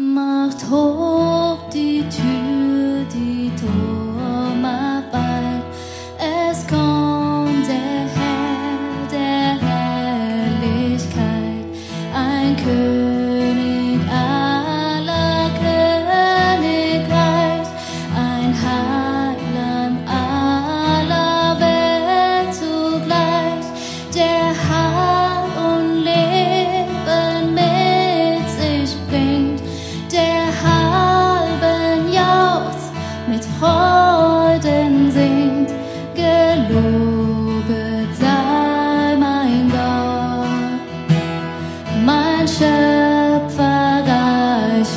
Macht hoch mein Schöpfer reich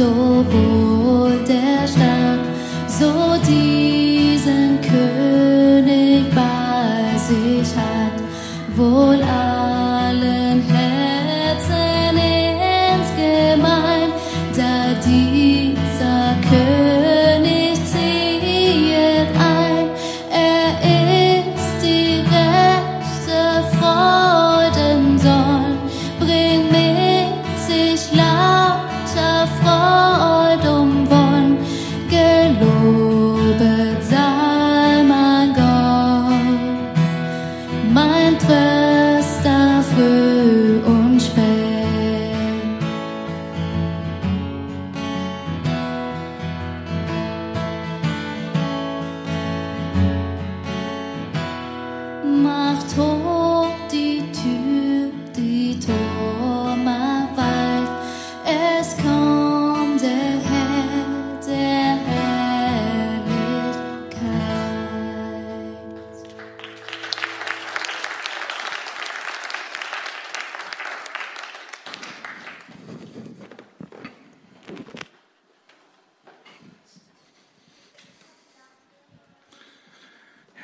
都不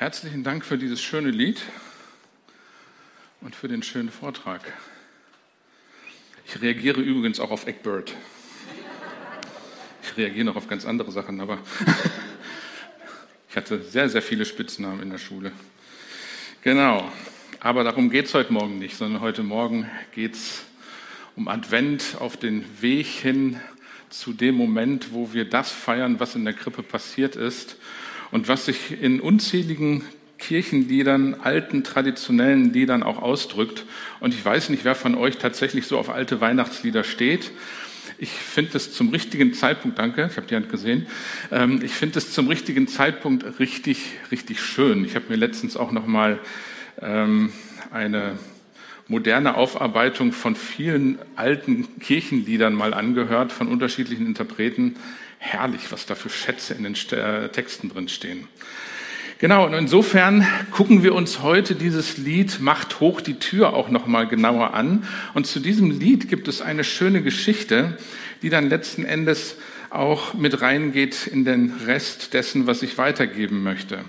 Herzlichen Dank für dieses schöne Lied und für den schönen Vortrag. Ich reagiere übrigens auch auf Eckbird. Ich reagiere noch auf ganz andere Sachen, aber ich hatte sehr, sehr viele Spitznamen in der Schule. Genau, aber darum geht es heute Morgen nicht, sondern heute Morgen geht es um Advent auf den Weg hin zu dem Moment, wo wir das feiern, was in der Krippe passiert ist und was sich in unzähligen Kirchenliedern, alten traditionellen Liedern auch ausdrückt. Und ich weiß nicht, wer von euch tatsächlich so auf alte Weihnachtslieder steht. Ich finde es zum richtigen Zeitpunkt, danke, ich habe die Hand gesehen, ähm, ich finde es zum richtigen Zeitpunkt richtig, richtig schön. Ich habe mir letztens auch noch mal ähm, eine moderne Aufarbeitung von vielen alten Kirchenliedern mal angehört, von unterschiedlichen Interpreten. Herrlich, was da für Schätze in den äh, Texten drin stehen. Genau, und insofern gucken wir uns heute dieses Lied Macht hoch die Tür auch nochmal genauer an. Und zu diesem Lied gibt es eine schöne Geschichte, die dann letzten Endes auch mit reingeht in den Rest dessen, was ich weitergeben möchte.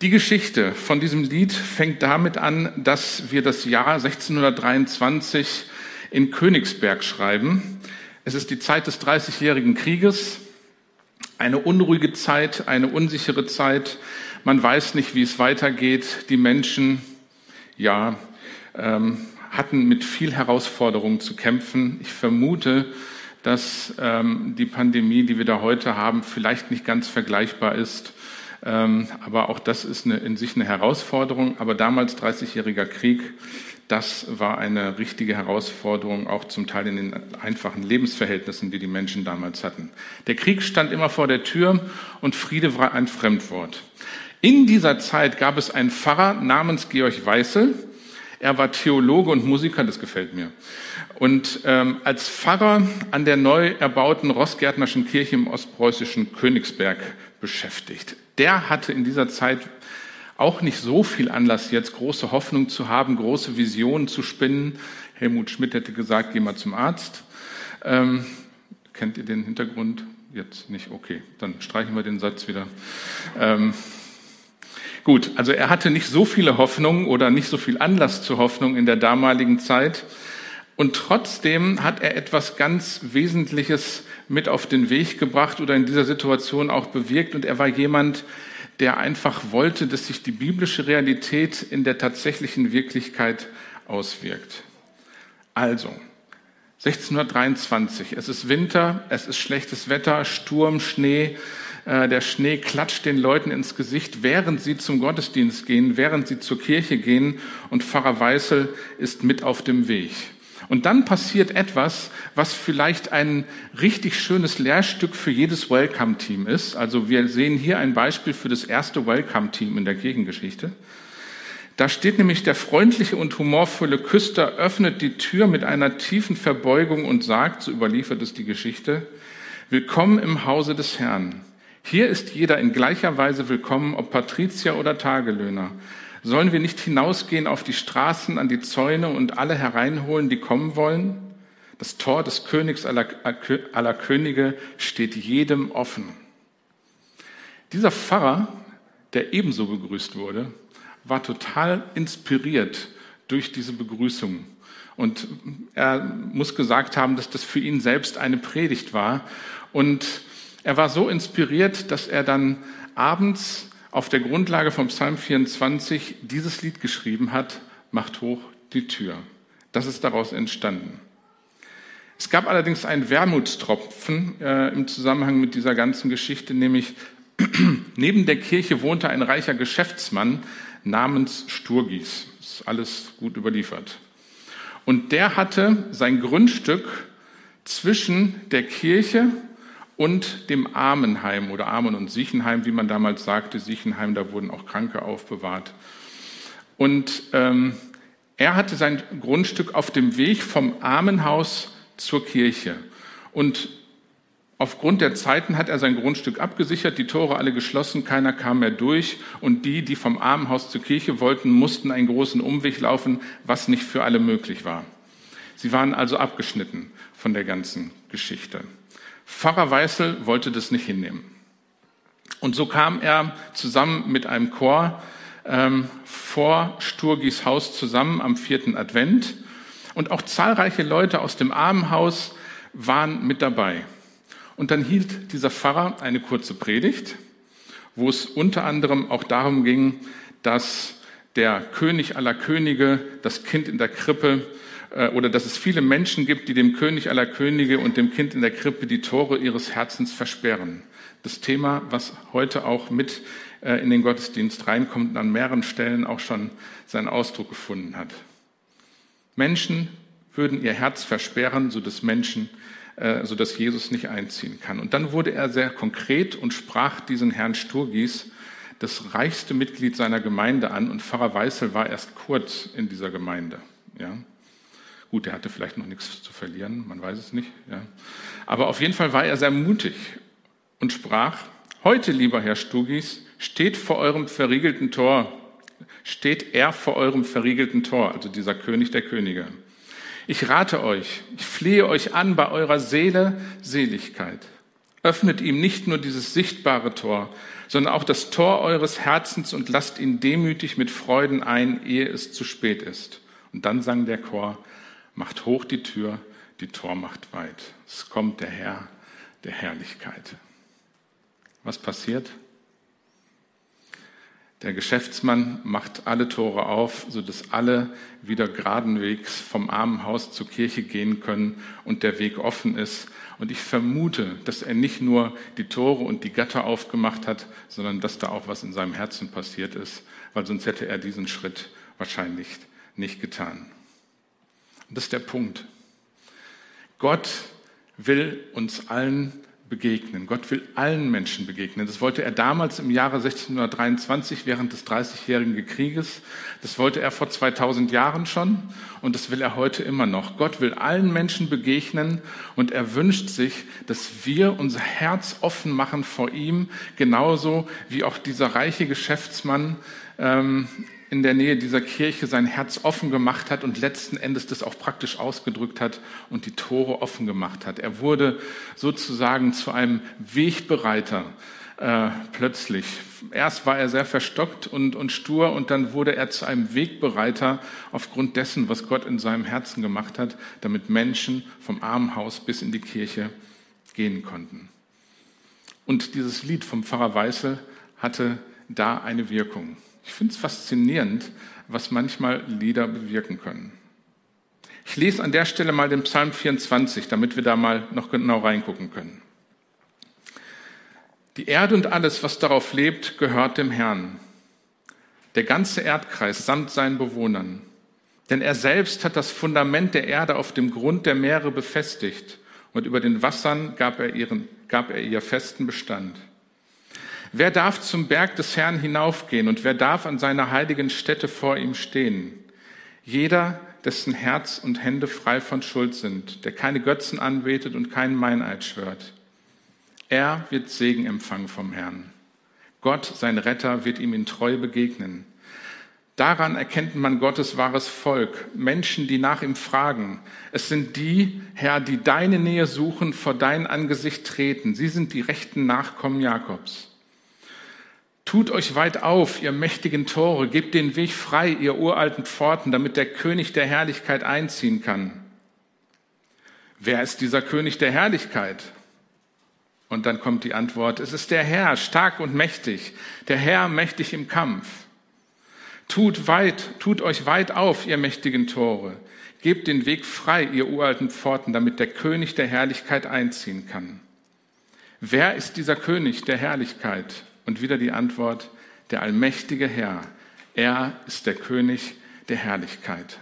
Die Geschichte von diesem Lied fängt damit an, dass wir das Jahr 1623 in Königsberg schreiben. Es ist die Zeit des Dreißigjährigen Krieges, eine unruhige Zeit, eine unsichere Zeit. Man weiß nicht, wie es weitergeht. Die Menschen, ja, ähm, hatten mit viel Herausforderungen zu kämpfen. Ich vermute, dass ähm, die Pandemie, die wir da heute haben, vielleicht nicht ganz vergleichbar ist aber auch das ist eine, in sich eine Herausforderung. Aber damals 30-jähriger Krieg, das war eine richtige Herausforderung, auch zum Teil in den einfachen Lebensverhältnissen, die die Menschen damals hatten. Der Krieg stand immer vor der Tür und Friede war ein Fremdwort. In dieser Zeit gab es einen Pfarrer namens Georg Weißel. Er war Theologe und Musiker, das gefällt mir. Und ähm, als Pfarrer an der neu erbauten Rossgärtnerschen Kirche im ostpreußischen Königsberg beschäftigt. Der hatte in dieser Zeit auch nicht so viel Anlass, jetzt große Hoffnung zu haben, große Visionen zu spinnen. Helmut Schmidt hätte gesagt, geh mal zum Arzt. Ähm, kennt ihr den Hintergrund? Jetzt nicht, okay, dann streichen wir den Satz wieder. Ähm, gut, also er hatte nicht so viele Hoffnungen oder nicht so viel Anlass zur Hoffnung in der damaligen Zeit. Und trotzdem hat er etwas ganz Wesentliches mit auf den Weg gebracht oder in dieser Situation auch bewirkt. Und er war jemand, der einfach wollte, dass sich die biblische Realität in der tatsächlichen Wirklichkeit auswirkt. Also, 1623, es ist Winter, es ist schlechtes Wetter, Sturm, Schnee, äh, der Schnee klatscht den Leuten ins Gesicht, während sie zum Gottesdienst gehen, während sie zur Kirche gehen und Pfarrer Weißel ist mit auf dem Weg. Und dann passiert etwas, was vielleicht ein richtig schönes Lehrstück für jedes Welcome-Team ist. Also wir sehen hier ein Beispiel für das erste Welcome-Team in der Kirchengeschichte. Da steht nämlich der freundliche und humorvolle Küster öffnet die Tür mit einer tiefen Verbeugung und sagt, so überliefert es die Geschichte, Willkommen im Hause des Herrn. Hier ist jeder in gleicher Weise willkommen, ob Patrizier oder Tagelöhner. Sollen wir nicht hinausgehen auf die Straßen, an die Zäune und alle hereinholen, die kommen wollen? Das Tor des Königs aller, aller Könige steht jedem offen. Dieser Pfarrer, der ebenso begrüßt wurde, war total inspiriert durch diese Begrüßung. Und er muss gesagt haben, dass das für ihn selbst eine Predigt war. Und er war so inspiriert, dass er dann abends auf der Grundlage vom Psalm 24 dieses Lied geschrieben hat, macht hoch die Tür. Das ist daraus entstanden. Es gab allerdings einen Wermutstropfen äh, im Zusammenhang mit dieser ganzen Geschichte, nämlich neben der Kirche wohnte ein reicher Geschäftsmann namens Sturgis. Ist alles gut überliefert. Und der hatte sein Grundstück zwischen der Kirche und dem Armenheim oder Armen- und Siechenheim, wie man damals sagte. Siechenheim, da wurden auch Kranke aufbewahrt. Und ähm, er hatte sein Grundstück auf dem Weg vom Armenhaus zur Kirche. Und aufgrund der Zeiten hat er sein Grundstück abgesichert, die Tore alle geschlossen, keiner kam mehr durch. Und die, die vom Armenhaus zur Kirche wollten, mussten einen großen Umweg laufen, was nicht für alle möglich war. Sie waren also abgeschnitten von der ganzen Geschichte. Pfarrer Weißel wollte das nicht hinnehmen. Und so kam er zusammen mit einem Chor ähm, vor Sturgis Haus zusammen am vierten Advent. Und auch zahlreiche Leute aus dem Armenhaus waren mit dabei. Und dann hielt dieser Pfarrer eine kurze Predigt, wo es unter anderem auch darum ging, dass der König aller Könige, das Kind in der Krippe, oder dass es viele Menschen gibt, die dem König aller Könige und dem Kind in der Krippe die Tore ihres Herzens versperren. Das Thema, was heute auch mit äh, in den Gottesdienst reinkommt und an mehreren Stellen auch schon seinen Ausdruck gefunden hat. Menschen würden ihr Herz versperren, so dass Menschen, äh, so dass Jesus nicht einziehen kann. Und dann wurde er sehr konkret und sprach diesen Herrn Sturgis, das reichste Mitglied seiner Gemeinde an. Und Pfarrer Weißel war erst kurz in dieser Gemeinde. Ja. Gut, er hatte vielleicht noch nichts zu verlieren, man weiß es nicht. Ja. Aber auf jeden Fall war er sehr mutig und sprach, heute, lieber Herr Stugis, steht vor eurem verriegelten Tor, steht er vor eurem verriegelten Tor, also dieser König der Könige. Ich rate euch, ich flehe euch an bei eurer Seele Seligkeit. Öffnet ihm nicht nur dieses sichtbare Tor, sondern auch das Tor eures Herzens und lasst ihn demütig mit Freuden ein, ehe es zu spät ist. Und dann sang der Chor, macht hoch die Tür, die Tor macht weit. Es kommt der Herr der Herrlichkeit. Was passiert? Der Geschäftsmann macht alle Tore auf, sodass alle wieder geradenwegs vom Armenhaus zur Kirche gehen können und der Weg offen ist. Und ich vermute, dass er nicht nur die Tore und die Gatter aufgemacht hat, sondern dass da auch was in seinem Herzen passiert ist, weil sonst hätte er diesen Schritt wahrscheinlich nicht getan. Und das ist der Punkt. Gott will uns allen begegnen. Gott will allen Menschen begegnen. Das wollte er damals im Jahre 1623 während des Dreißigjährigen Krieges. Das wollte er vor 2000 Jahren schon und das will er heute immer noch. Gott will allen Menschen begegnen und er wünscht sich, dass wir unser Herz offen machen vor ihm, genauso wie auch dieser reiche Geschäftsmann ähm, in der Nähe dieser Kirche sein Herz offen gemacht hat und letzten Endes das auch praktisch ausgedrückt hat und die Tore offen gemacht hat. Er wurde sozusagen zu einem Wegbereiter äh, plötzlich. Erst war er sehr verstockt und, und stur und dann wurde er zu einem Wegbereiter aufgrund dessen, was Gott in seinem Herzen gemacht hat, damit Menschen vom Armenhaus bis in die Kirche gehen konnten. Und dieses Lied vom Pfarrer Weißel hatte da eine Wirkung. Ich finde es faszinierend, was manchmal Lieder bewirken können. Ich lese an der Stelle mal den Psalm 24, damit wir da mal noch genau reingucken können. Die Erde und alles, was darauf lebt, gehört dem Herrn. Der ganze Erdkreis samt seinen Bewohnern. Denn er selbst hat das Fundament der Erde auf dem Grund der Meere befestigt und über den Wassern gab er, ihren, gab er ihr festen Bestand. Wer darf zum Berg des Herrn hinaufgehen und wer darf an seiner heiligen Stätte vor ihm stehen? Jeder, dessen Herz und Hände frei von Schuld sind, der keine Götzen anbetet und keinen Meineid schwört. Er wird Segen empfangen vom Herrn. Gott, sein Retter, wird ihm in Treue begegnen. Daran erkennt man Gottes wahres Volk, Menschen, die nach ihm fragen. Es sind die, Herr, die deine Nähe suchen, vor dein Angesicht treten. Sie sind die rechten Nachkommen Jakobs. Tut euch weit auf, ihr mächtigen Tore, gebt den Weg frei, ihr uralten Pforten, damit der König der Herrlichkeit einziehen kann. Wer ist dieser König der Herrlichkeit? Und dann kommt die Antwort, es ist der Herr, stark und mächtig, der Herr mächtig im Kampf. Tut weit, tut euch weit auf, ihr mächtigen Tore, gebt den Weg frei, ihr uralten Pforten, damit der König der Herrlichkeit einziehen kann. Wer ist dieser König der Herrlichkeit? Und wieder die Antwort, der allmächtige Herr, er ist der König der Herrlichkeit.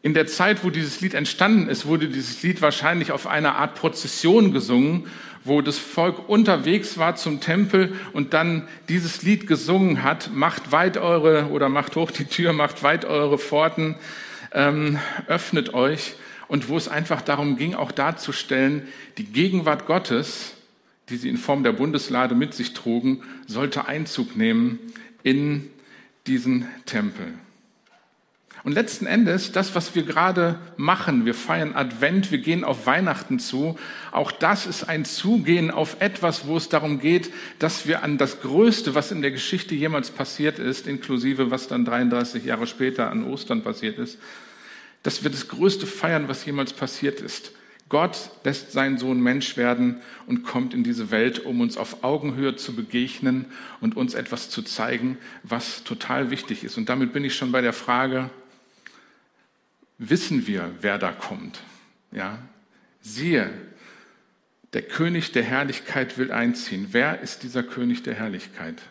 In der Zeit, wo dieses Lied entstanden ist, wurde dieses Lied wahrscheinlich auf einer Art Prozession gesungen, wo das Volk unterwegs war zum Tempel und dann dieses Lied gesungen hat, macht weit eure oder macht hoch die Tür, macht weit eure Pforten, ähm, öffnet euch und wo es einfach darum ging, auch darzustellen, die Gegenwart Gottes die sie in Form der Bundeslade mit sich trugen, sollte Einzug nehmen in diesen Tempel. Und letzten Endes, das, was wir gerade machen, wir feiern Advent, wir gehen auf Weihnachten zu, auch das ist ein Zugehen auf etwas, wo es darum geht, dass wir an das Größte, was in der Geschichte jemals passiert ist, inklusive was dann 33 Jahre später an Ostern passiert ist, dass wir das Größte feiern, was jemals passiert ist. Gott lässt seinen Sohn Mensch werden und kommt in diese Welt, um uns auf Augenhöhe zu begegnen und uns etwas zu zeigen, was total wichtig ist. Und damit bin ich schon bei der Frage, wissen wir, wer da kommt? Ja? Siehe, der König der Herrlichkeit will einziehen. Wer ist dieser König der Herrlichkeit?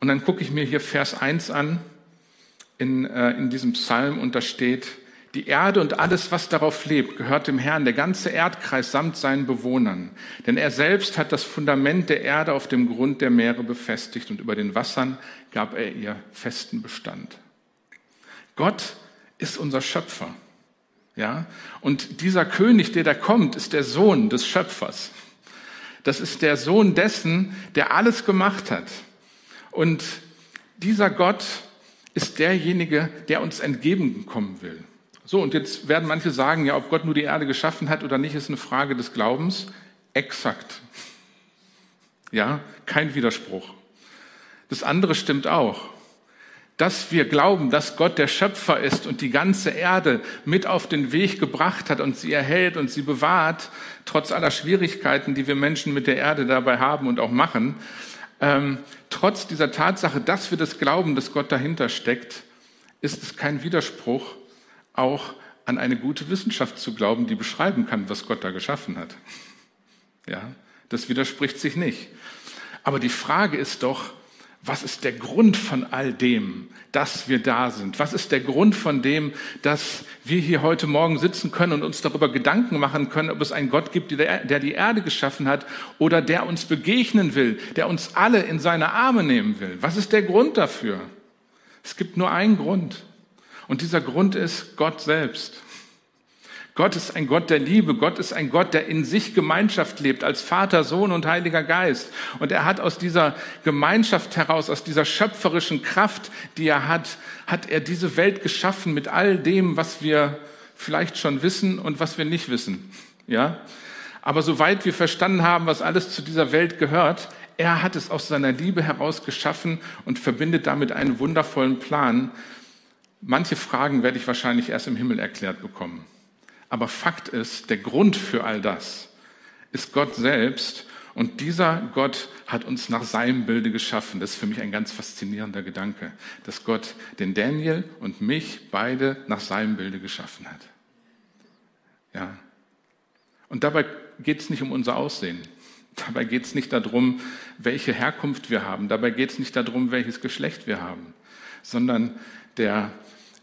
Und dann gucke ich mir hier Vers 1 an in, äh, in diesem Psalm und da steht, die Erde und alles, was darauf lebt, gehört dem Herrn, der ganze Erdkreis samt seinen Bewohnern. Denn er selbst hat das Fundament der Erde auf dem Grund der Meere befestigt und über den Wassern gab er ihr festen Bestand. Gott ist unser Schöpfer. Ja? Und dieser König, der da kommt, ist der Sohn des Schöpfers. Das ist der Sohn dessen, der alles gemacht hat. Und dieser Gott ist derjenige, der uns entgegenkommen will. So, und jetzt werden manche sagen, ja, ob Gott nur die Erde geschaffen hat oder nicht, ist eine Frage des Glaubens. Exakt. Ja, kein Widerspruch. Das andere stimmt auch. dass wir glauben, dass Gott der Schöpfer ist und die ganze Erde mit auf den Weg gebracht hat und sie erhält und sie bewahrt, trotz aller Schwierigkeiten, die wir Menschen mit der Erde dabei haben und auch machen, ähm, trotz dieser Tatsache, dass wir das glauben, dass Gott dahinter steckt, ist es kein Widerspruch, auch an eine gute Wissenschaft zu glauben, die beschreiben kann, was Gott da geschaffen hat. Ja, das widerspricht sich nicht. Aber die Frage ist doch, was ist der Grund von all dem, dass wir da sind? Was ist der Grund von dem, dass wir hier heute Morgen sitzen können und uns darüber Gedanken machen können, ob es einen Gott gibt, der die Erde geschaffen hat oder der uns begegnen will, der uns alle in seine Arme nehmen will? Was ist der Grund dafür? Es gibt nur einen Grund. Und dieser Grund ist Gott selbst. Gott ist ein Gott der Liebe. Gott ist ein Gott, der in sich Gemeinschaft lebt, als Vater, Sohn und Heiliger Geist. Und er hat aus dieser Gemeinschaft heraus, aus dieser schöpferischen Kraft, die er hat, hat er diese Welt geschaffen mit all dem, was wir vielleicht schon wissen und was wir nicht wissen. Ja? Aber soweit wir verstanden haben, was alles zu dieser Welt gehört, er hat es aus seiner Liebe heraus geschaffen und verbindet damit einen wundervollen Plan. Manche Fragen werde ich wahrscheinlich erst im Himmel erklärt bekommen. Aber Fakt ist, der Grund für all das ist Gott selbst. Und dieser Gott hat uns nach seinem Bilde geschaffen. Das ist für mich ein ganz faszinierender Gedanke, dass Gott den Daniel und mich beide nach seinem Bilde geschaffen hat. Ja. Und dabei geht es nicht um unser Aussehen. Dabei geht es nicht darum, welche Herkunft wir haben. Dabei geht es nicht darum, welches Geschlecht wir haben, sondern der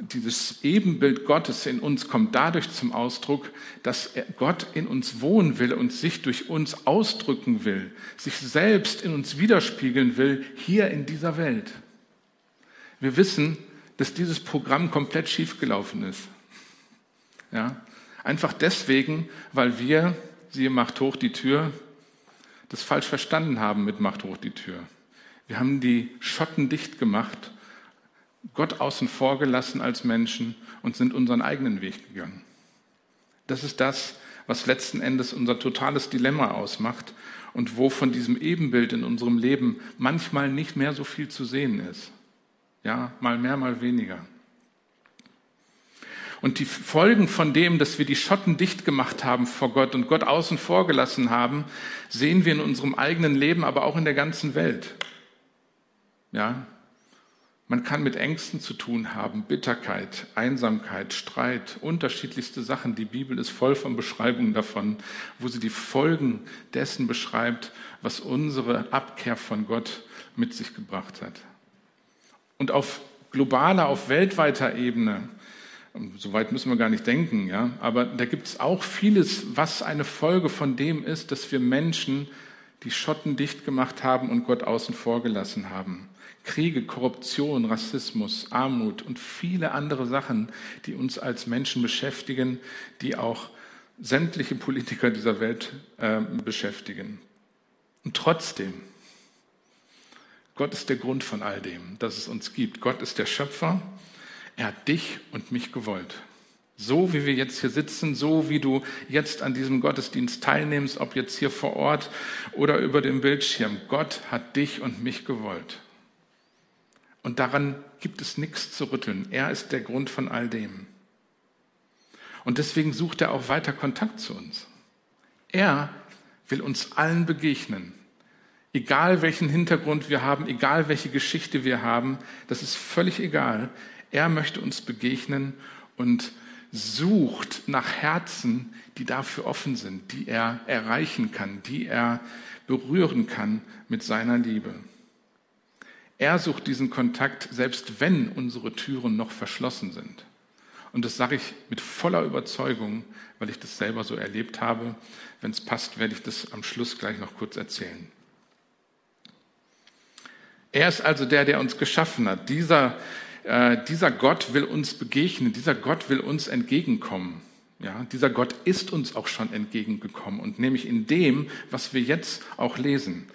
dieses Ebenbild Gottes in uns kommt dadurch zum Ausdruck, dass Gott in uns wohnen will und sich durch uns ausdrücken will, sich selbst in uns widerspiegeln will, hier in dieser Welt. Wir wissen, dass dieses Programm komplett schiefgelaufen ist. Ja? Einfach deswegen, weil wir, siehe, macht hoch die Tür, das falsch verstanden haben mit macht hoch die Tür. Wir haben die Schotten dicht gemacht Gott außen vor gelassen als Menschen und sind unseren eigenen Weg gegangen. Das ist das, was letzten Endes unser totales Dilemma ausmacht und wo von diesem Ebenbild in unserem Leben manchmal nicht mehr so viel zu sehen ist. Ja, mal mehr, mal weniger. Und die Folgen von dem, dass wir die Schotten dicht gemacht haben vor Gott und Gott außen vor gelassen haben, sehen wir in unserem eigenen Leben, aber auch in der ganzen Welt. Ja, man kann mit Ängsten zu tun haben, Bitterkeit, Einsamkeit, Streit, unterschiedlichste Sachen. Die Bibel ist voll von Beschreibungen davon, wo sie die Folgen dessen beschreibt, was unsere Abkehr von Gott mit sich gebracht hat. Und auf globaler, auf weltweiter Ebene, soweit müssen wir gar nicht denken, ja, aber da gibt es auch vieles, was eine Folge von dem ist, dass wir Menschen die Schotten dicht gemacht haben und Gott außen vor gelassen haben. Kriege, Korruption, Rassismus, Armut und viele andere Sachen, die uns als Menschen beschäftigen, die auch sämtliche Politiker dieser Welt äh, beschäftigen. Und trotzdem, Gott ist der Grund von all dem, dass es uns gibt. Gott ist der Schöpfer. Er hat dich und mich gewollt. So wie wir jetzt hier sitzen, so wie du jetzt an diesem Gottesdienst teilnimmst, ob jetzt hier vor Ort oder über dem Bildschirm. Gott hat dich und mich gewollt. Und daran gibt es nichts zu rütteln. Er ist der Grund von all dem. Und deswegen sucht er auch weiter Kontakt zu uns. Er will uns allen begegnen. Egal welchen Hintergrund wir haben, egal welche Geschichte wir haben, das ist völlig egal. Er möchte uns begegnen und sucht nach Herzen, die dafür offen sind, die er erreichen kann, die er berühren kann mit seiner Liebe. Er sucht diesen Kontakt, selbst wenn unsere Türen noch verschlossen sind. Und das sage ich mit voller Überzeugung, weil ich das selber so erlebt habe. Wenn es passt, werde ich das am Schluss gleich noch kurz erzählen. Er ist also der, der uns geschaffen hat. Dieser, äh, dieser Gott will uns begegnen. Dieser Gott will uns entgegenkommen. Ja, dieser Gott ist uns auch schon entgegengekommen und nämlich in dem, was wir jetzt auch lesen.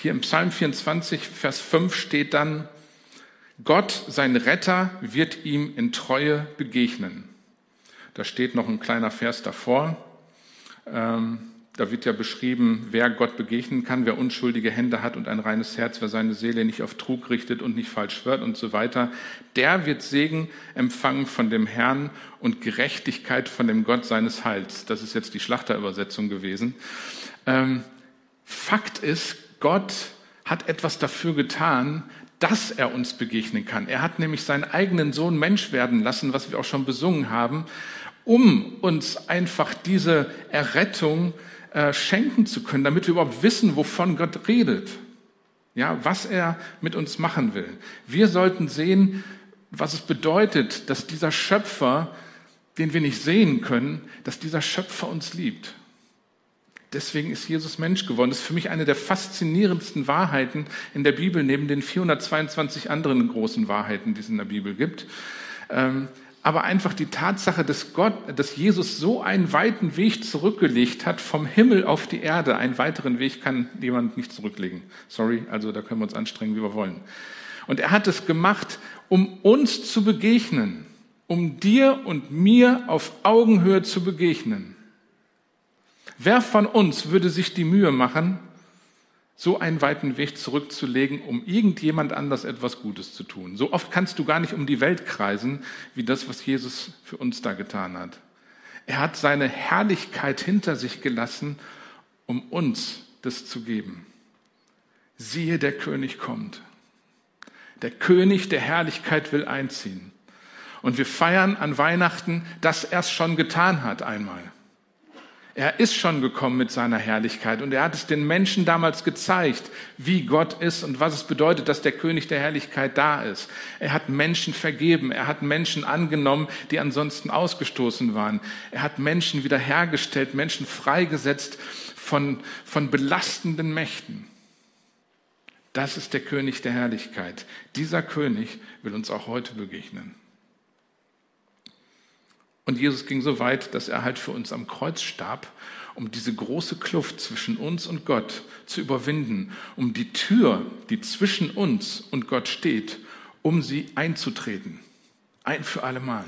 Hier im Psalm 24, Vers 5 steht dann, Gott, sein Retter, wird ihm in Treue begegnen. Da steht noch ein kleiner Vers davor. Ähm, da wird ja beschrieben, wer Gott begegnen kann, wer unschuldige Hände hat und ein reines Herz, wer seine Seele nicht auf Trug richtet und nicht falsch schwört und so weiter. Der wird Segen empfangen von dem Herrn und Gerechtigkeit von dem Gott seines Heils. Das ist jetzt die Schlachterübersetzung gewesen. Ähm, Fakt ist, Gott hat etwas dafür getan, dass er uns begegnen kann. Er hat nämlich seinen eigenen Sohn Mensch werden lassen, was wir auch schon besungen haben, um uns einfach diese Errettung äh, schenken zu können, damit wir überhaupt wissen, wovon Gott redet. Ja, was er mit uns machen will. Wir sollten sehen, was es bedeutet, dass dieser Schöpfer, den wir nicht sehen können, dass dieser Schöpfer uns liebt. Deswegen ist Jesus Mensch geworden. Das ist für mich eine der faszinierendsten Wahrheiten in der Bibel, neben den 422 anderen großen Wahrheiten, die es in der Bibel gibt. Ähm, aber einfach die Tatsache, dass Gott, dass Jesus so einen weiten Weg zurückgelegt hat vom Himmel auf die Erde. Einen weiteren Weg kann jemand nicht zurücklegen. Sorry, also da können wir uns anstrengen, wie wir wollen. Und er hat es gemacht, um uns zu begegnen, um dir und mir auf Augenhöhe zu begegnen. Wer von uns würde sich die Mühe machen, so einen weiten Weg zurückzulegen, um irgendjemand anders etwas Gutes zu tun. So oft kannst du gar nicht um die Welt kreisen, wie das, was Jesus für uns da getan hat. Er hat seine Herrlichkeit hinter sich gelassen, um uns das zu geben. Siehe, der König kommt. Der König der Herrlichkeit will einziehen. Und wir feiern an Weihnachten, dass er es schon getan hat einmal. Er ist schon gekommen mit seiner Herrlichkeit und er hat es den Menschen damals gezeigt, wie Gott ist und was es bedeutet, dass der König der Herrlichkeit da ist. Er hat Menschen vergeben, er hat Menschen angenommen, die ansonsten ausgestoßen waren. Er hat Menschen wiederhergestellt, Menschen freigesetzt von, von belastenden Mächten. Das ist der König der Herrlichkeit. Dieser König will uns auch heute begegnen. Und Jesus ging so weit, dass er halt für uns am Kreuz starb, um diese große Kluft zwischen uns und Gott zu überwinden, um die Tür, die zwischen uns und Gott steht, um sie einzutreten. Ein für alle Mal.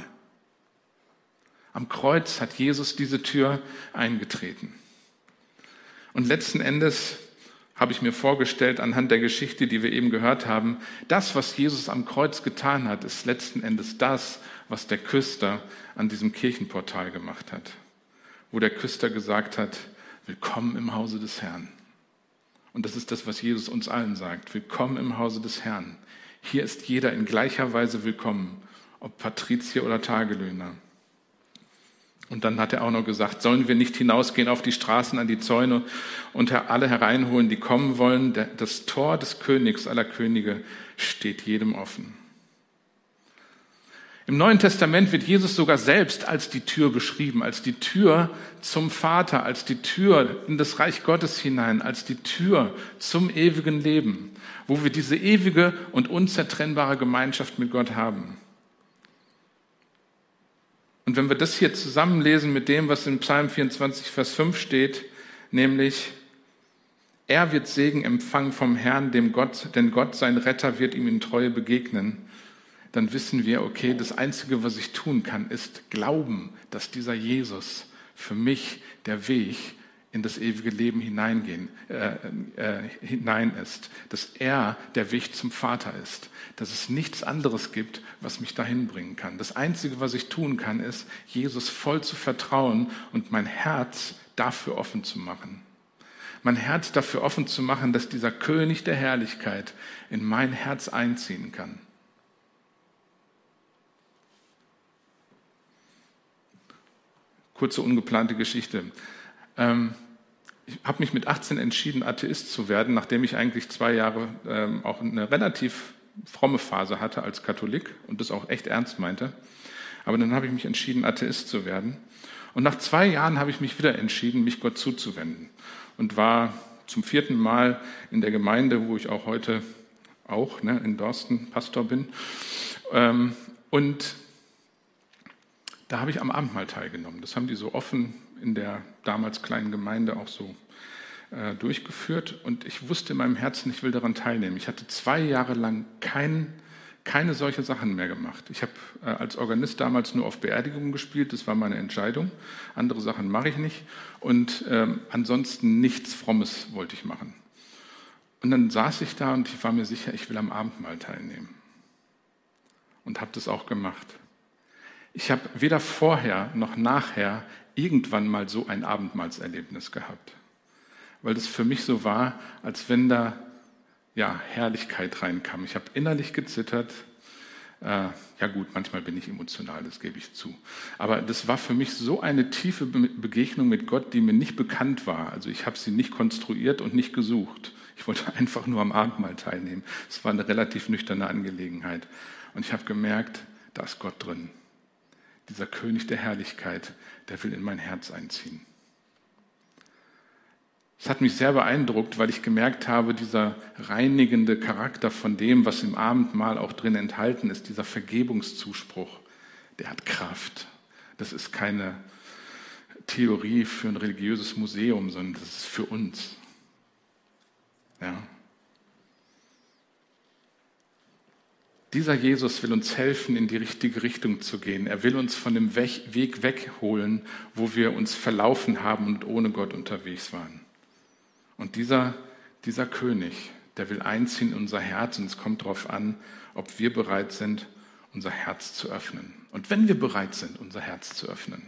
Am Kreuz hat Jesus diese Tür eingetreten. Und letzten Endes habe ich mir vorgestellt, anhand der Geschichte, die wir eben gehört haben, das, was Jesus am Kreuz getan hat, ist letzten Endes das, was der Küster an diesem Kirchenportal gemacht hat, wo der Küster gesagt hat, willkommen im Hause des Herrn. Und das ist das, was Jesus uns allen sagt, willkommen im Hause des Herrn. Hier ist jeder in gleicher Weise willkommen, ob Patrizier oder Tagelöhner. Und dann hat er auch noch gesagt, sollen wir nicht hinausgehen auf die Straßen, an die Zäune und alle hereinholen, die kommen wollen. Das Tor des Königs aller Könige steht jedem offen. Im Neuen Testament wird Jesus sogar selbst als die Tür beschrieben, als die Tür zum Vater, als die Tür in das Reich Gottes hinein, als die Tür zum ewigen Leben, wo wir diese ewige und unzertrennbare Gemeinschaft mit Gott haben. Und wenn wir das hier zusammenlesen mit dem, was in Psalm 24, Vers 5 steht, nämlich, er wird Segen empfangen vom Herrn, dem Gott, denn Gott, sein Retter, wird ihm in Treue begegnen. Dann wissen wir, okay, das Einzige, was ich tun kann, ist glauben, dass dieser Jesus für mich der Weg in das ewige Leben hineingehen, äh, äh, hinein ist, dass er der Weg zum Vater ist, dass es nichts anderes gibt, was mich dahin bringen kann. Das Einzige, was ich tun kann, ist, Jesus voll zu vertrauen und mein Herz dafür offen zu machen. Mein Herz dafür offen zu machen, dass dieser König der Herrlichkeit in mein Herz einziehen kann. Kurze ungeplante Geschichte. Ähm, ich habe mich mit 18 entschieden, Atheist zu werden, nachdem ich eigentlich zwei Jahre ähm, auch eine relativ fromme Phase hatte als Katholik und das auch echt ernst meinte. Aber dann habe ich mich entschieden, Atheist zu werden. Und nach zwei Jahren habe ich mich wieder entschieden, mich Gott zuzuwenden und war zum vierten Mal in der Gemeinde, wo ich auch heute auch ne, in Dorsten Pastor bin. Ähm, und da habe ich am Abendmahl teilgenommen. Das haben die so offen in der damals kleinen Gemeinde auch so äh, durchgeführt. Und ich wusste in meinem Herzen, ich will daran teilnehmen. Ich hatte zwei Jahre lang kein, keine solche Sachen mehr gemacht. Ich habe äh, als Organist damals nur auf Beerdigungen gespielt, das war meine Entscheidung. Andere Sachen mache ich nicht. Und ähm, ansonsten nichts Frommes wollte ich machen. Und dann saß ich da und ich war mir sicher, ich will am Abendmahl teilnehmen. Und habe das auch gemacht. Ich habe weder vorher noch nachher irgendwann mal so ein Abendmahlserlebnis gehabt. Weil das für mich so war, als wenn da ja, Herrlichkeit reinkam. Ich habe innerlich gezittert. Äh, ja gut, manchmal bin ich emotional, das gebe ich zu. Aber das war für mich so eine tiefe Begegnung mit Gott, die mir nicht bekannt war. Also ich habe sie nicht konstruiert und nicht gesucht. Ich wollte einfach nur am Abendmahl teilnehmen. Es war eine relativ nüchterne Angelegenheit. Und ich habe gemerkt, da ist Gott drin. Dieser König der Herrlichkeit, der will in mein Herz einziehen. Es hat mich sehr beeindruckt, weil ich gemerkt habe, dieser reinigende Charakter von dem, was im Abendmahl auch drin enthalten ist, dieser Vergebungszuspruch, der hat Kraft. Das ist keine Theorie für ein religiöses Museum, sondern das ist für uns. Ja. Dieser Jesus will uns helfen, in die richtige Richtung zu gehen. Er will uns von dem Weg wegholen, wo wir uns verlaufen haben und ohne Gott unterwegs waren. Und dieser, dieser König, der will einziehen in unser Herz und es kommt darauf an, ob wir bereit sind, unser Herz zu öffnen. Und wenn wir bereit sind, unser Herz zu öffnen,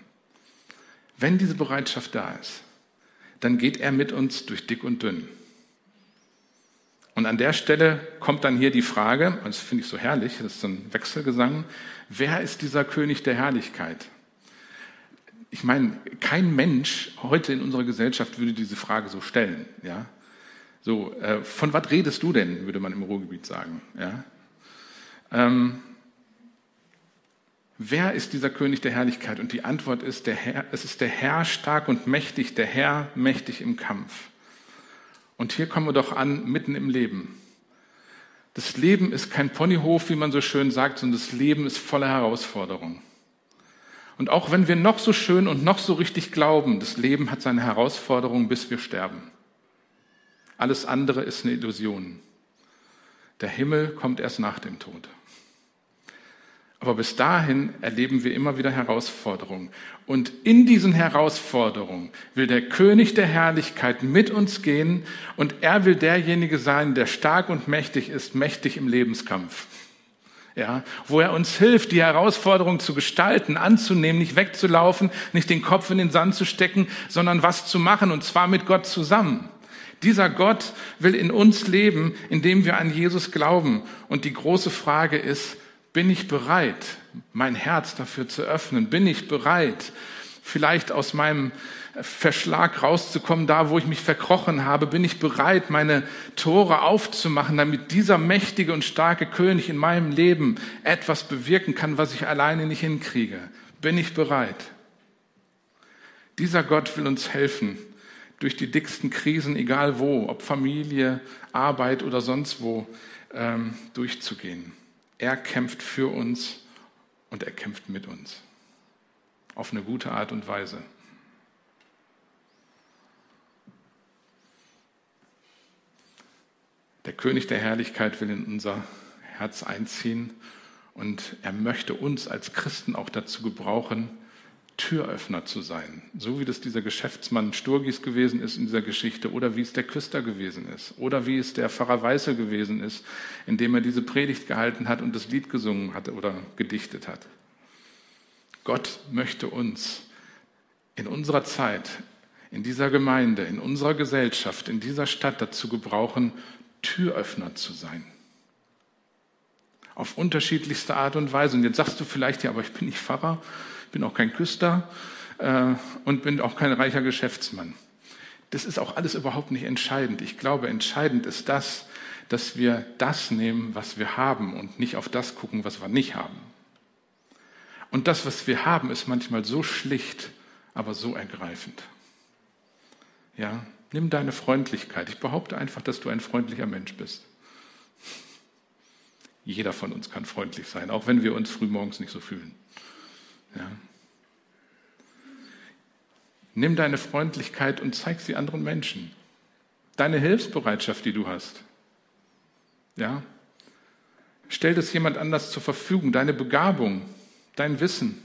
wenn diese Bereitschaft da ist, dann geht er mit uns durch dick und dünn. Und an der Stelle kommt dann hier die Frage, und das finde ich so herrlich, das ist so ein Wechselgesang, wer ist dieser König der Herrlichkeit? ich meine, kein Mensch heute in unserer Gesellschaft würde diese Frage so stellen. Ja? So, äh, von was redest du denn, würde man im Ruhrgebiet sagen. Ja? Ähm, wer ist dieser König der Herrlichkeit? Und die Antwort ist, der Herr, es ist der Herr stark und mächtig, der Herr mächtig im Kampf. Und hier kommen wir doch an, mitten im Leben. Das Leben ist kein Ponyhof, wie man so schön sagt, sondern das Leben ist voller Herausforderungen. Und auch wenn wir noch so schön und noch so richtig glauben, das Leben hat seine Herausforderungen, bis wir sterben. Alles andere ist eine Illusion. Der Himmel kommt erst nach dem Tod. Aber bis dahin erleben wir immer wieder Herausforderungen. Und in diesen Herausforderungen will der König der Herrlichkeit mit uns gehen und er will derjenige sein, der stark und mächtig ist, mächtig im Lebenskampf ja, wo er uns hilft, die Herausforderung zu gestalten, anzunehmen, nicht wegzulaufen, nicht den Kopf in den Sand zu stecken, sondern was zu machen und zwar mit Gott zusammen. Dieser Gott will in uns leben, indem wir an Jesus glauben. Und die große Frage ist, bin ich bereit, mein Herz dafür zu öffnen? Bin ich bereit, vielleicht aus meinem Verschlag rauszukommen, da wo ich mich verkrochen habe, bin ich bereit, meine Tore aufzumachen, damit dieser mächtige und starke König in meinem Leben etwas bewirken kann, was ich alleine nicht hinkriege. Bin ich bereit? Dieser Gott will uns helfen, durch die dicksten Krisen, egal wo, ob Familie, Arbeit oder sonst wo, ähm, durchzugehen. Er kämpft für uns und er kämpft mit uns. Auf eine gute Art und Weise. Der König der Herrlichkeit will in unser Herz einziehen und er möchte uns als Christen auch dazu gebrauchen, Türöffner zu sein. So wie das dieser Geschäftsmann Sturgis gewesen ist in dieser Geschichte oder wie es der Küster gewesen ist oder wie es der Pfarrer Weißel gewesen ist, indem er diese Predigt gehalten hat und das Lied gesungen hat oder gedichtet hat. Gott möchte uns in unserer Zeit, in dieser Gemeinde, in unserer Gesellschaft, in dieser Stadt dazu gebrauchen, Türöffner zu sein. Auf unterschiedlichste Art und Weise. Und jetzt sagst du vielleicht, ja, aber ich bin nicht Pfarrer, bin auch kein Küster äh, und bin auch kein reicher Geschäftsmann. Das ist auch alles überhaupt nicht entscheidend. Ich glaube, entscheidend ist das, dass wir das nehmen, was wir haben und nicht auf das gucken, was wir nicht haben. Und das, was wir haben, ist manchmal so schlicht, aber so ergreifend. Ja, Nimm deine Freundlichkeit. Ich behaupte einfach, dass du ein freundlicher Mensch bist. Jeder von uns kann freundlich sein, auch wenn wir uns frühmorgens nicht so fühlen. Ja. Nimm deine Freundlichkeit und zeig sie anderen Menschen. Deine Hilfsbereitschaft, die du hast. Ja. Stell das jemand anders zur Verfügung, deine Begabung, dein Wissen.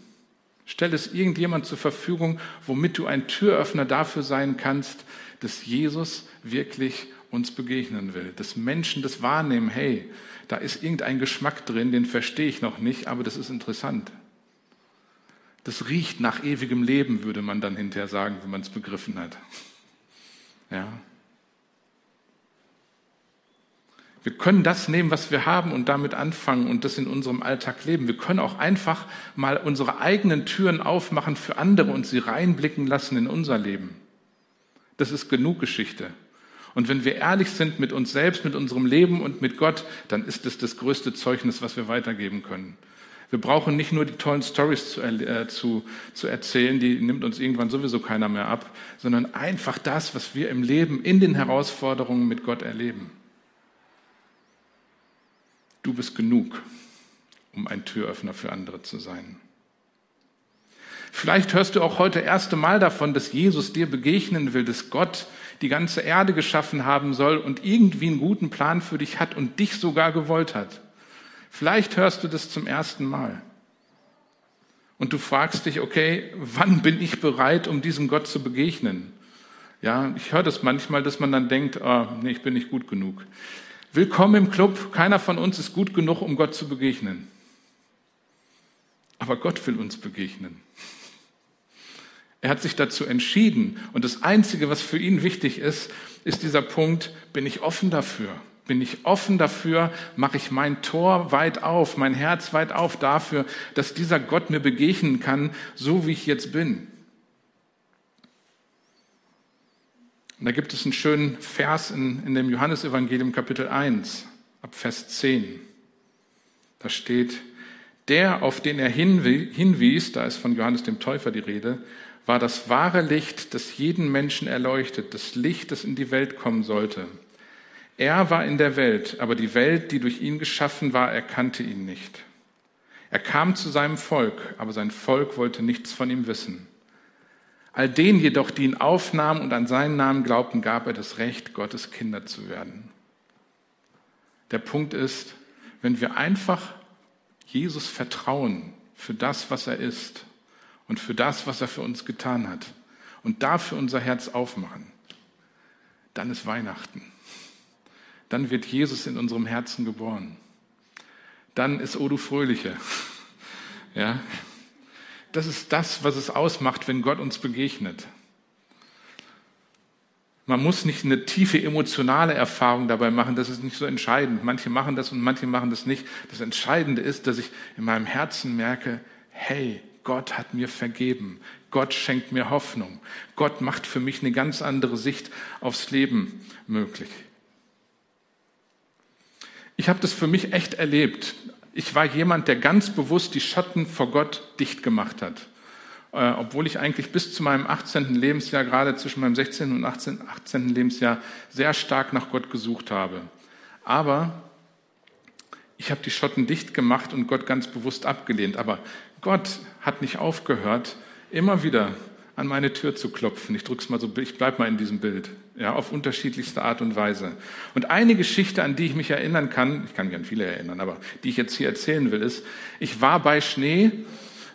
Stell es irgendjemand zur Verfügung, womit du ein Türöffner dafür sein kannst, dass Jesus wirklich uns begegnen will. Dass Menschen das wahrnehmen, hey, da ist irgendein Geschmack drin, den verstehe ich noch nicht, aber das ist interessant. Das riecht nach ewigem Leben, würde man dann hinterher sagen, wenn man es begriffen hat. Ja. Wir können das nehmen, was wir haben und damit anfangen und das in unserem Alltag leben. Wir können auch einfach mal unsere eigenen Türen aufmachen für andere und sie reinblicken lassen in unser Leben. Das ist genug Geschichte. Und wenn wir ehrlich sind mit uns selbst, mit unserem Leben und mit Gott, dann ist es das größte Zeugnis, was wir weitergeben können. Wir brauchen nicht nur die tollen Stories zu, äh, zu, zu erzählen, die nimmt uns irgendwann sowieso keiner mehr ab, sondern einfach das, was wir im Leben in den Herausforderungen mit Gott erleben. Du bist genug, um ein Türöffner für andere zu sein. Vielleicht hörst du auch heute erste Mal davon, dass Jesus dir begegnen will, dass Gott die ganze Erde geschaffen haben soll und irgendwie einen guten Plan für dich hat und dich sogar gewollt hat. Vielleicht hörst du das zum ersten Mal. Und du fragst dich, okay, wann bin ich bereit, um diesem Gott zu begegnen? Ja, ich höre das manchmal, dass man dann denkt, oh, nee, ich bin nicht gut genug. Willkommen im Club. Keiner von uns ist gut genug, um Gott zu begegnen. Aber Gott will uns begegnen. Er hat sich dazu entschieden. Und das Einzige, was für ihn wichtig ist, ist dieser Punkt, bin ich offen dafür? Bin ich offen dafür? Mache ich mein Tor weit auf, mein Herz weit auf dafür, dass dieser Gott mir begegnen kann, so wie ich jetzt bin? Und da gibt es einen schönen Vers in, in dem Johannesevangelium Kapitel 1 ab Vers 10. Da steht, der, auf den er hinwies, da ist von Johannes dem Täufer die Rede, war das wahre Licht, das jeden Menschen erleuchtet, das Licht, das in die Welt kommen sollte. Er war in der Welt, aber die Welt, die durch ihn geschaffen war, erkannte ihn nicht. Er kam zu seinem Volk, aber sein Volk wollte nichts von ihm wissen. All denen jedoch, die ihn aufnahmen und an seinen Namen glaubten, gab er das Recht, Gottes Kinder zu werden. Der Punkt ist, wenn wir einfach Jesus vertrauen für das, was er ist und für das, was er für uns getan hat und dafür unser Herz aufmachen, dann ist Weihnachten. Dann wird Jesus in unserem Herzen geboren. Dann ist O du Fröhliche. Ja, das ist das, was es ausmacht, wenn Gott uns begegnet. Man muss nicht eine tiefe emotionale Erfahrung dabei machen, das ist nicht so entscheidend. Manche machen das und manche machen das nicht. Das Entscheidende ist, dass ich in meinem Herzen merke, hey, Gott hat mir vergeben. Gott schenkt mir Hoffnung. Gott macht für mich eine ganz andere Sicht aufs Leben möglich. Ich habe das für mich echt erlebt. Ich war jemand, der ganz bewusst die Schatten vor Gott dicht gemacht hat. Äh, obwohl ich eigentlich bis zu meinem 18. Lebensjahr, gerade zwischen meinem 16. und 18. 18. Lebensjahr, sehr stark nach Gott gesucht habe. Aber ich habe die Schotten dicht gemacht und Gott ganz bewusst abgelehnt. Aber Gott hat nicht aufgehört, immer wieder an meine Tür zu klopfen. Ich drück's mal so, ich bleib mal in diesem Bild, ja, auf unterschiedlichste Art und Weise. Und eine Geschichte, an die ich mich erinnern kann, ich kann mich an viele erinnern, aber die ich jetzt hier erzählen will, ist, ich war bei Schnee,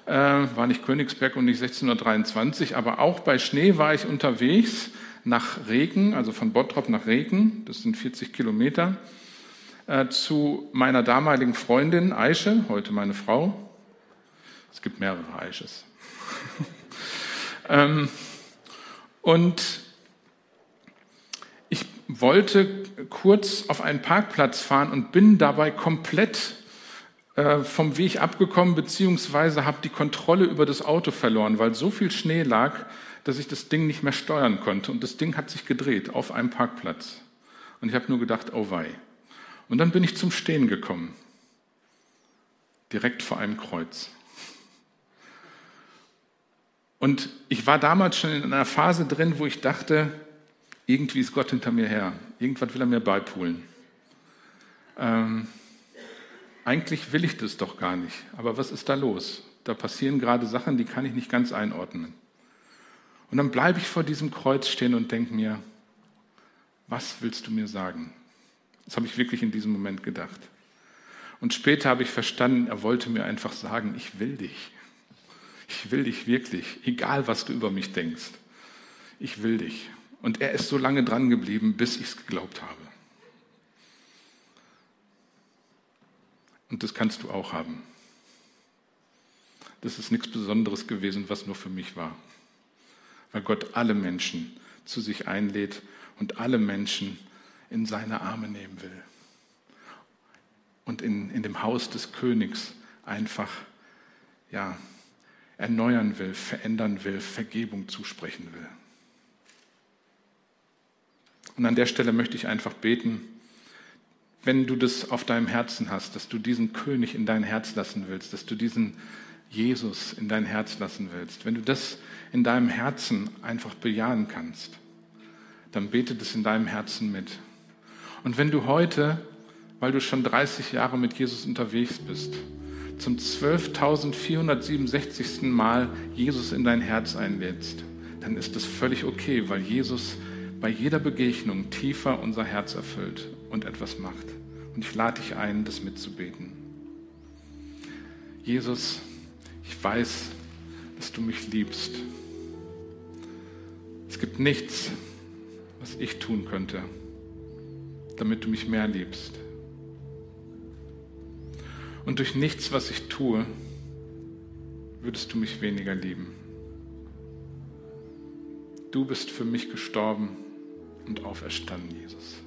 äh, war nicht Königsberg und nicht 1623, aber auch bei Schnee war ich unterwegs nach Regen, also von Bottrop nach Regen, das sind 40 Kilometer, äh, zu meiner damaligen Freundin Aische, heute meine Frau. Es gibt mehrere Aisches. Ähm, und wollte kurz auf einen Parkplatz fahren und bin dabei komplett äh, vom Weg abgekommen, beziehungsweise habe die Kontrolle über das Auto verloren, weil so viel Schnee lag, dass ich das Ding nicht mehr steuern konnte. Und das Ding hat sich gedreht auf einem Parkplatz. Und ich habe nur gedacht, oh wei. Und dann bin ich zum Stehen gekommen. Direkt vor einem Kreuz. Und ich war damals schon in einer Phase drin, wo ich dachte, irgendwie ist Gott hinter mir her. Irgendwas will er mir beipulen. Ähm, eigentlich will ich das doch gar nicht. Aber was ist da los? Da passieren gerade Sachen, die kann ich nicht ganz einordnen. Und dann bleibe ich vor diesem Kreuz stehen und denke mir, was willst du mir sagen? Das habe ich wirklich in diesem Moment gedacht. Und später habe ich verstanden, er wollte mir einfach sagen, ich will dich. Ich will dich wirklich, egal was du über mich denkst. Ich will dich. Und er ist so lange dran geblieben, bis ich es geglaubt habe. Und das kannst du auch haben. Das ist nichts Besonderes gewesen, was nur für mich war. Weil Gott alle Menschen zu sich einlädt und alle Menschen in seine Arme nehmen will. Und in, in dem Haus des Königs einfach ja, erneuern will, verändern will, Vergebung zusprechen will. Und an der Stelle möchte ich einfach beten, wenn du das auf deinem Herzen hast, dass du diesen König in dein Herz lassen willst, dass du diesen Jesus in dein Herz lassen willst, wenn du das in deinem Herzen einfach bejahen kannst, dann bete das in deinem Herzen mit. Und wenn du heute, weil du schon 30 Jahre mit Jesus unterwegs bist, zum 12.467. Mal Jesus in dein Herz einlädst, dann ist das völlig okay, weil Jesus bei jeder Begegnung tiefer unser Herz erfüllt und etwas macht. Und ich lade dich ein, das mitzubeten. Jesus, ich weiß, dass du mich liebst. Es gibt nichts, was ich tun könnte, damit du mich mehr liebst. Und durch nichts, was ich tue, würdest du mich weniger lieben. Du bist für mich gestorben und auferstanden, Jesus.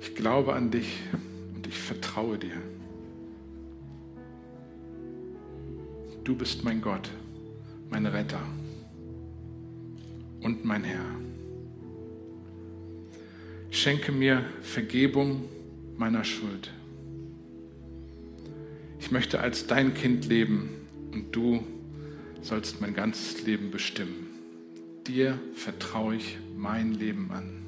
Ich glaube an dich und ich vertraue dir. Du bist mein Gott, mein Retter und mein Herr. Schenke mir Vergebung meiner Schuld. Ich möchte als dein Kind leben und du sollst mein ganzes Leben bestimmen. Dir vertraue ich mein Leben an.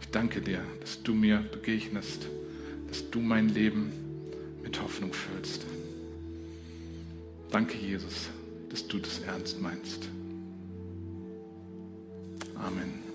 Ich danke dir, dass du mir begegnest, dass du mein Leben mit Hoffnung füllst. Danke, Jesus, dass du das ernst meinst. Amen.